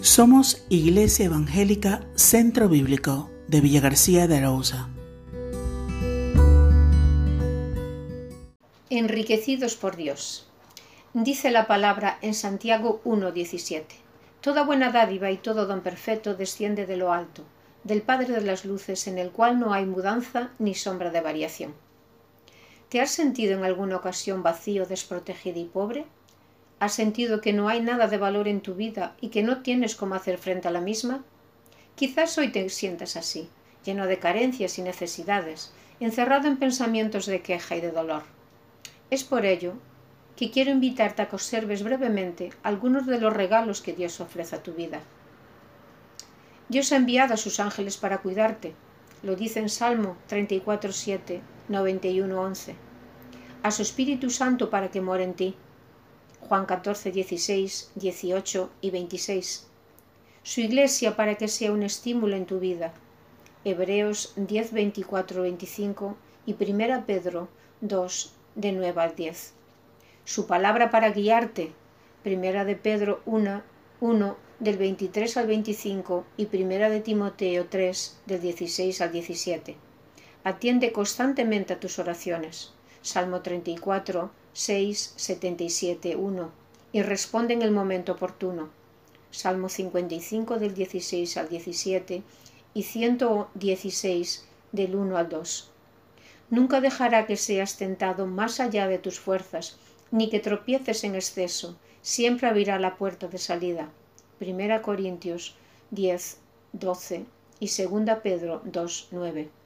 Somos Iglesia Evangélica Centro Bíblico de Villa García de Arauza. Enriquecidos por Dios. Dice la palabra en Santiago 1.17. Toda buena dádiva y todo don perfecto desciende de lo alto, del Padre de las Luces, en el cual no hay mudanza ni sombra de variación. ¿Te has sentido en alguna ocasión vacío, desprotegido y pobre? ¿Has sentido que no hay nada de valor en tu vida y que no tienes cómo hacer frente a la misma? Quizás hoy te sientas así, lleno de carencias y necesidades, encerrado en pensamientos de queja y de dolor. Es por ello que quiero invitarte a que observes brevemente algunos de los regalos que Dios ofrece a tu vida. Dios ha enviado a sus ángeles para cuidarte, lo dice en Salmo 34, 7, 91, 11. A su Espíritu Santo para que more en ti, Juan 14, 16, 18 y 26. Su iglesia para que sea un estímulo en tu vida. Hebreos 10, 24, 25 y 1 Pedro 2, de 9 al 10. Su palabra para guiarte. Primera de Pedro 1, 1 del 23 al 25 y Primera de Timoteo 3 del 16 al 17. Atiende constantemente a tus oraciones. Salmo 34, 6, 77, 1 y responde en el momento oportuno. Salmo 55 del 16 al 17 y 116 del 1 al 2. Nunca dejará que seas tentado más allá de tus fuerzas, ni que tropieces en exceso, siempre abrirá la puerta de salida. 1 Corintios 10, 12 y 2 Pedro 2, 9.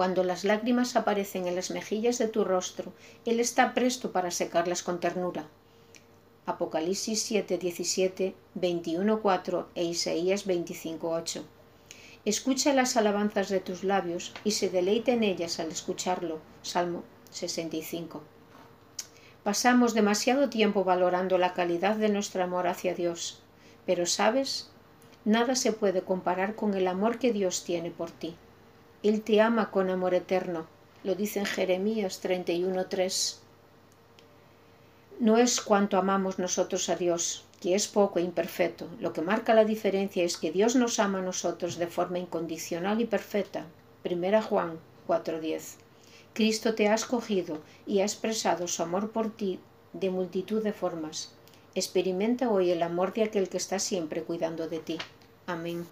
Cuando las lágrimas aparecen en las mejillas de tu rostro, Él está presto para secarlas con ternura. Apocalipsis 7, 17, 21, 4 e Isaías 25, 8. Escucha las alabanzas de tus labios y se deleite en ellas al escucharlo. Salmo 65. Pasamos demasiado tiempo valorando la calidad de nuestro amor hacia Dios, pero sabes, nada se puede comparar con el amor que Dios tiene por ti. Él te ama con amor eterno, lo dice en Jeremías 31.3. No es cuanto amamos nosotros a Dios, que es poco e imperfecto. Lo que marca la diferencia es que Dios nos ama a nosotros de forma incondicional y perfecta. 1 Juan 4.10. Cristo te ha escogido y ha expresado su amor por ti de multitud de formas. Experimenta hoy el amor de aquel que está siempre cuidando de ti. Amén.